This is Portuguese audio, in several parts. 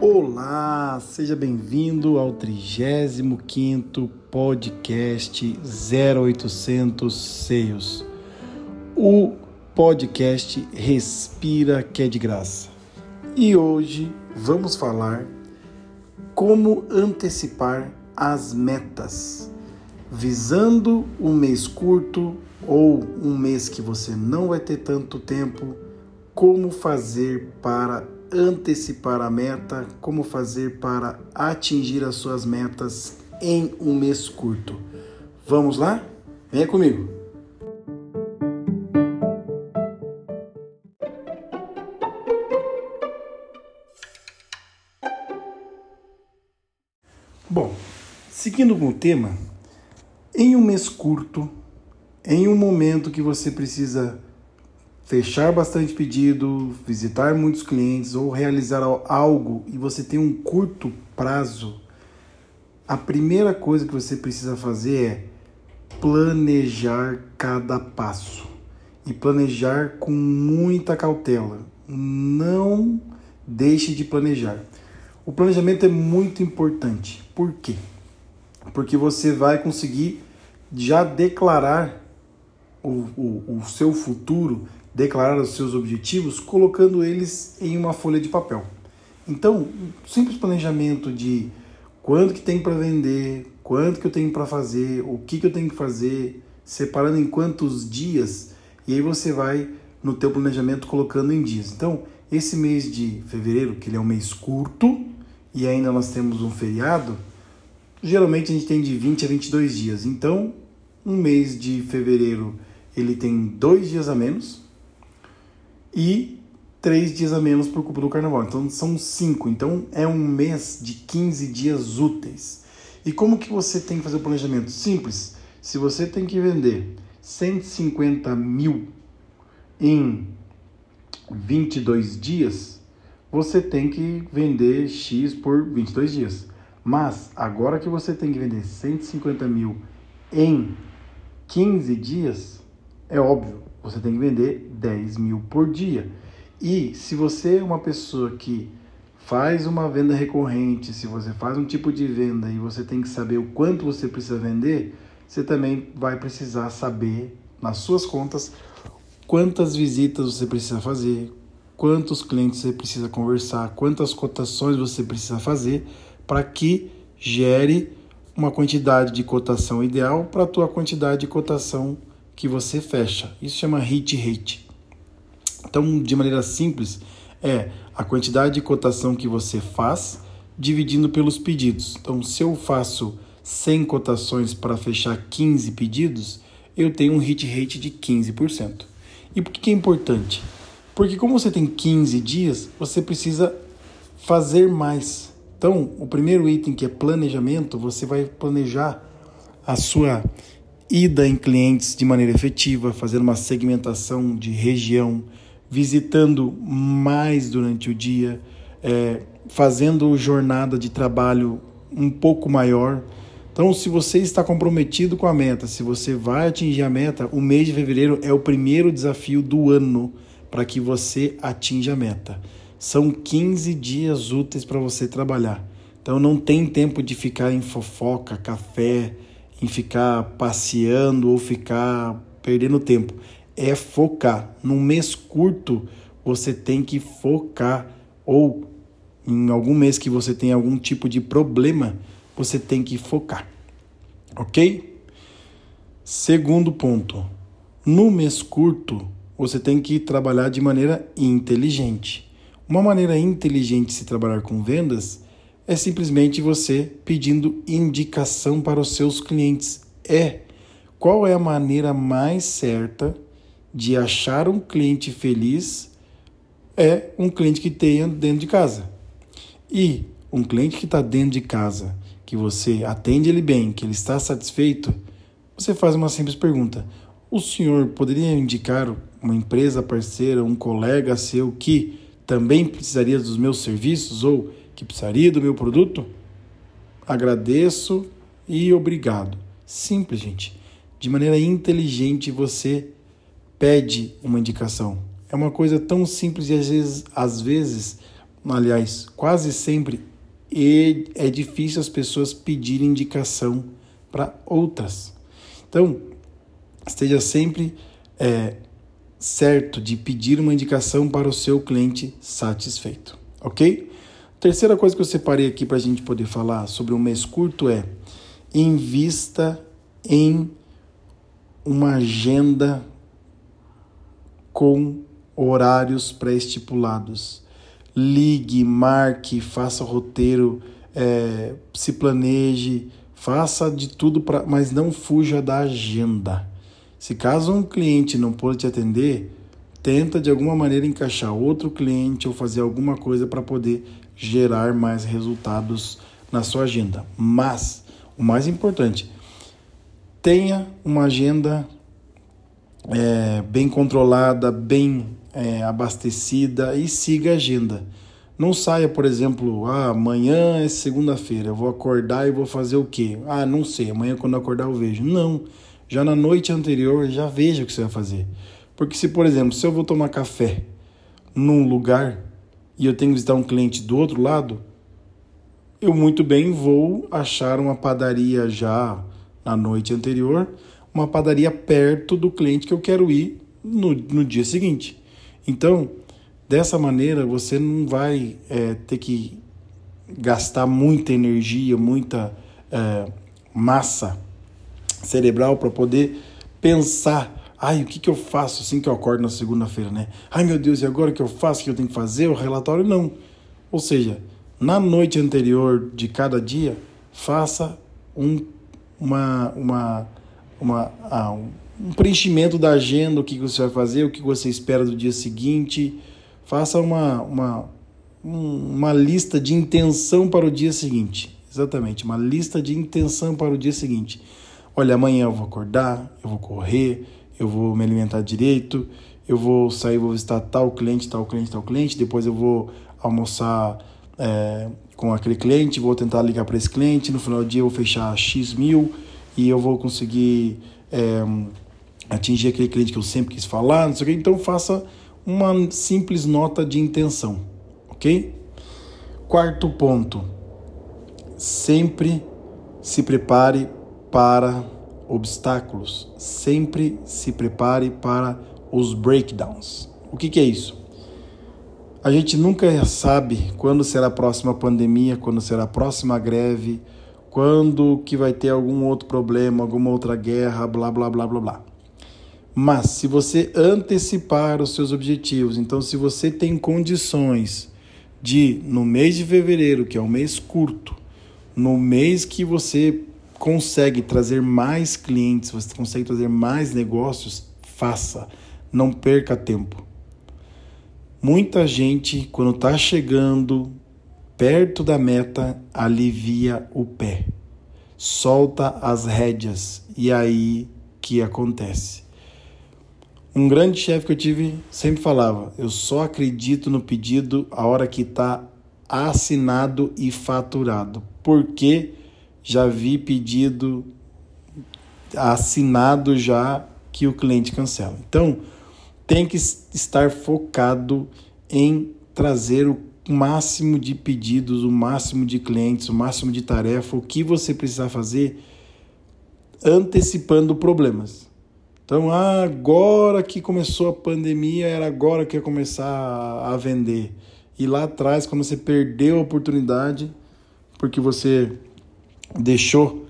Olá, seja bem-vindo ao 35º podcast 0800 Seios. O podcast Respira que é de graça. E hoje vamos falar como antecipar as metas, visando um mês curto ou um mês que você não vai ter tanto tempo, como fazer para antecipar a meta, como fazer para atingir as suas metas em um mês curto. Vamos lá? Venha comigo! Bom, seguindo com o tema, em um mês curto, em um momento que você precisa fechar bastante pedido, visitar muitos clientes ou realizar algo e você tem um curto prazo, a primeira coisa que você precisa fazer é planejar cada passo e planejar com muita cautela. Não deixe de planejar. O planejamento é muito importante. Por quê? Porque você vai conseguir já declarar o, o, o seu futuro declarar os seus objetivos colocando eles em uma folha de papel. Então, simples planejamento de quanto que tem para vender, quanto que eu tenho para fazer, o que que eu tenho que fazer, separando em quantos dias, e aí você vai no teu planejamento colocando em dias. Então, esse mês de fevereiro, que ele é um mês curto e ainda nós temos um feriado, geralmente a gente tem de 20 a 22 dias. Então, um mês de fevereiro ele tem dois dias a menos, e três dias a menos por culpa do carnaval. Então são cinco. Então é um mês de 15 dias úteis. E como que você tem que fazer o planejamento? Simples. Se você tem que vender 150 mil em 22 dias, você tem que vender X por 22 dias. Mas agora que você tem que vender 150 mil em 15 dias, é óbvio, você tem que vender 10 mil por dia. E se você é uma pessoa que faz uma venda recorrente, se você faz um tipo de venda e você tem que saber o quanto você precisa vender, você também vai precisar saber nas suas contas quantas visitas você precisa fazer, quantos clientes você precisa conversar, quantas cotações você precisa fazer para que gere uma quantidade de cotação ideal para a tua quantidade de cotação que você fecha. Isso chama hit rate. Então, de maneira simples, é a quantidade de cotação que você faz dividindo pelos pedidos. Então, se eu faço 100 cotações para fechar 15 pedidos, eu tenho um hit rate de 15%. E por que é importante? Porque como você tem 15 dias, você precisa fazer mais. Então, o primeiro item que é planejamento, você vai planejar a sua ida em clientes de maneira efetiva, fazendo uma segmentação de região, visitando mais durante o dia, é, fazendo jornada de trabalho um pouco maior. Então, se você está comprometido com a meta, se você vai atingir a meta, o mês de fevereiro é o primeiro desafio do ano para que você atinja a meta. São 15 dias úteis para você trabalhar. Então, não tem tempo de ficar em fofoca, café, em ficar passeando ou ficar perdendo tempo. É focar. Num mês curto, você tem que focar. Ou em algum mês que você tem algum tipo de problema, você tem que focar. Ok? Segundo ponto. No mês curto, você tem que trabalhar de maneira inteligente. Uma maneira inteligente de se trabalhar com vendas é simplesmente você pedindo indicação para os seus clientes. É qual é a maneira mais certa de achar um cliente feliz? É um cliente que tenha dentro de casa. E um cliente que está dentro de casa, que você atende ele bem, que ele está satisfeito, você faz uma simples pergunta: o senhor poderia indicar uma empresa parceira, um colega seu que também precisaria dos meus serviços ou que precisaria do meu produto? Agradeço e obrigado. Simples, gente. De maneira inteligente você pede uma indicação. É uma coisa tão simples e às vezes, às vezes aliás, quase sempre é difícil as pessoas pedirem indicação para outras. Então, esteja sempre é, certo de pedir uma indicação para o seu cliente satisfeito, ok? Terceira coisa que eu separei aqui para a gente poder falar sobre um mês curto é invista em uma agenda com horários pré-estipulados. Ligue, marque, faça roteiro, é, se planeje, faça de tudo para, mas não fuja da agenda. Se caso um cliente não pode te atender, tenta de alguma maneira encaixar outro cliente ou fazer alguma coisa para poder gerar mais resultados na sua agenda. Mas o mais importante, tenha uma agenda é, bem controlada, bem é, abastecida e siga a agenda. Não saia, por exemplo, ah, amanhã é segunda-feira, eu vou acordar e vou fazer o quê? Ah, não sei, amanhã quando eu acordar eu vejo. Não já na noite anterior, já veja o que você vai fazer. Porque se, por exemplo, se eu vou tomar café num lugar e eu tenho que visitar um cliente do outro lado, eu muito bem vou achar uma padaria já na noite anterior, uma padaria perto do cliente que eu quero ir no, no dia seguinte. Então, dessa maneira, você não vai é, ter que gastar muita energia, muita é, massa cerebral para poder pensar. Ai, o que, que eu faço assim que eu acordo na segunda-feira, né? Ai, meu Deus, e agora o que eu faço? O que eu tenho que fazer? O relatório não. Ou seja, na noite anterior de cada dia, faça um, uma, uma, uma, ah, um preenchimento da agenda, o que você vai fazer, o que você espera do dia seguinte. Faça uma, uma, uma lista de intenção para o dia seguinte. Exatamente, uma lista de intenção para o dia seguinte. Olha, amanhã eu vou acordar, eu vou correr, eu vou me alimentar direito, eu vou sair, vou visitar tal cliente, tal cliente, tal cliente, depois eu vou almoçar é, com aquele cliente, vou tentar ligar para esse cliente, no final do dia eu vou fechar X mil e eu vou conseguir é, atingir aquele cliente que eu sempre quis falar, não sei o que. Então faça uma simples nota de intenção, ok? Quarto ponto, sempre se prepare para obstáculos, sempre se prepare para os breakdowns. O que, que é isso? A gente nunca sabe quando será a próxima pandemia, quando será a próxima greve, quando que vai ter algum outro problema, alguma outra guerra, blá blá blá blá blá. Mas se você antecipar os seus objetivos, então se você tem condições de no mês de fevereiro, que é um mês curto, no mês que você consegue trazer mais clientes, você consegue trazer mais negócios, faça. Não perca tempo. Muita gente, quando está chegando perto da meta, alivia o pé, solta as rédeas e aí que acontece. Um grande chefe que eu tive sempre falava: eu só acredito no pedido a hora que está assinado e faturado. Por quê? Já vi pedido assinado já que o cliente cancela. Então, tem que estar focado em trazer o máximo de pedidos, o máximo de clientes, o máximo de tarefa, o que você precisar fazer antecipando problemas. Então, agora que começou a pandemia, era agora que ia começar a vender. E lá atrás, quando você perdeu a oportunidade, porque você deixou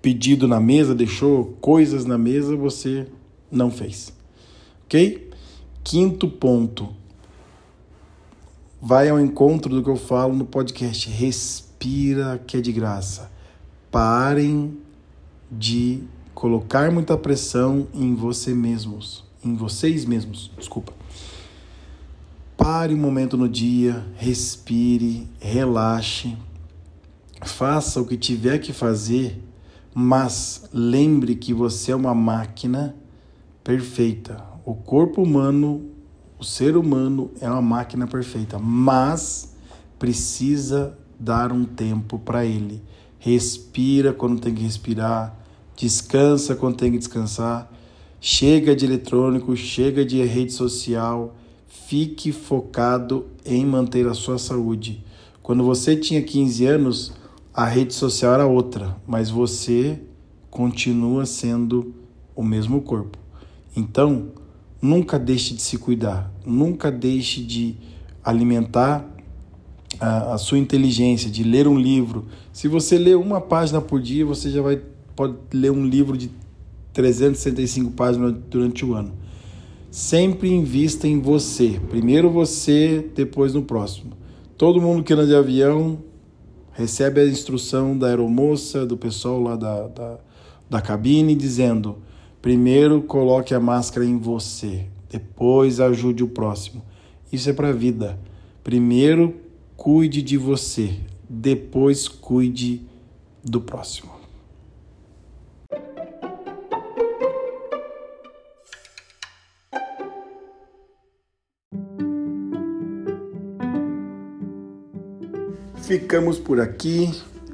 pedido na mesa, deixou coisas na mesa, você não fez. Ok? Quinto ponto. Vai ao encontro do que eu falo no podcast. Respira que é de graça. Parem de colocar muita pressão em você mesmos, em vocês mesmos, desculpa. Pare um momento no dia, respire, relaxe, Faça o que tiver que fazer, mas lembre que você é uma máquina perfeita. O corpo humano, o ser humano é uma máquina perfeita, mas precisa dar um tempo para ele. Respira quando tem que respirar, descansa quando tem que descansar, chega de eletrônico, chega de rede social, Fique focado em manter a sua saúde. Quando você tinha 15 anos, a rede social era outra, mas você continua sendo o mesmo corpo. Então, nunca deixe de se cuidar, nunca deixe de alimentar a, a, sua inteligência, de ler um livro. Se você lê uma página por dia, você já vai pode ler um livro de 365 páginas durante o ano. Sempre invista em você. Primeiro você, depois no próximo. Todo mundo que anda de avião recebe a instrução da aeromoça, do pessoal lá da, da, da cabine, dizendo: primeiro coloque a máscara em você, depois ajude o próximo. Isso é para a vida. Primeiro cuide de você, depois cuide do próximo. Ficamos por aqui.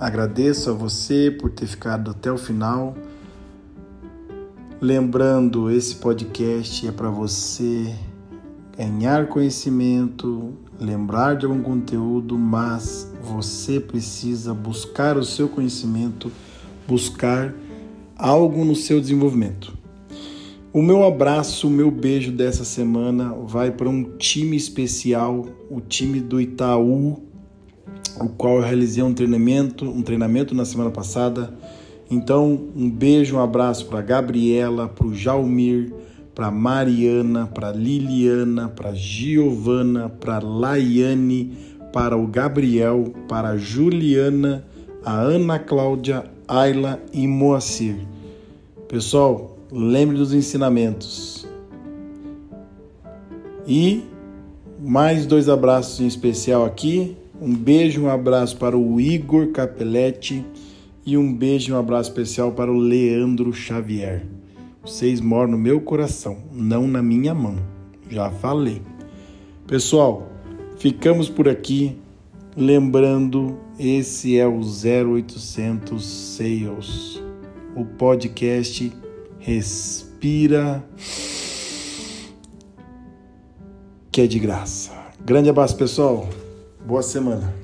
Agradeço a você por ter ficado até o final. Lembrando, esse podcast é para você ganhar conhecimento, lembrar de algum conteúdo, mas você precisa buscar o seu conhecimento, buscar algo no seu desenvolvimento. O meu abraço, o meu beijo dessa semana vai para um time especial, o time do Itaú o qual eu realizei um treinamento, um treinamento na semana passada. Então, um beijo, um abraço para Gabriela, para o Jaumir, para Mariana, para Liliana, para Giovana, para Laiane, para o Gabriel, para a Juliana, a Ana Cláudia, Ayla e Moacir. Pessoal, lembre dos ensinamentos. E mais dois abraços em especial aqui um beijo, um abraço para o Igor Capelletti e um beijo um abraço especial para o Leandro Xavier. Vocês moram no meu coração, não na minha mão. Já falei. Pessoal, ficamos por aqui. Lembrando, esse é o 0800 Sales, o podcast Respira que é de graça. Grande abraço, pessoal. Boa semana.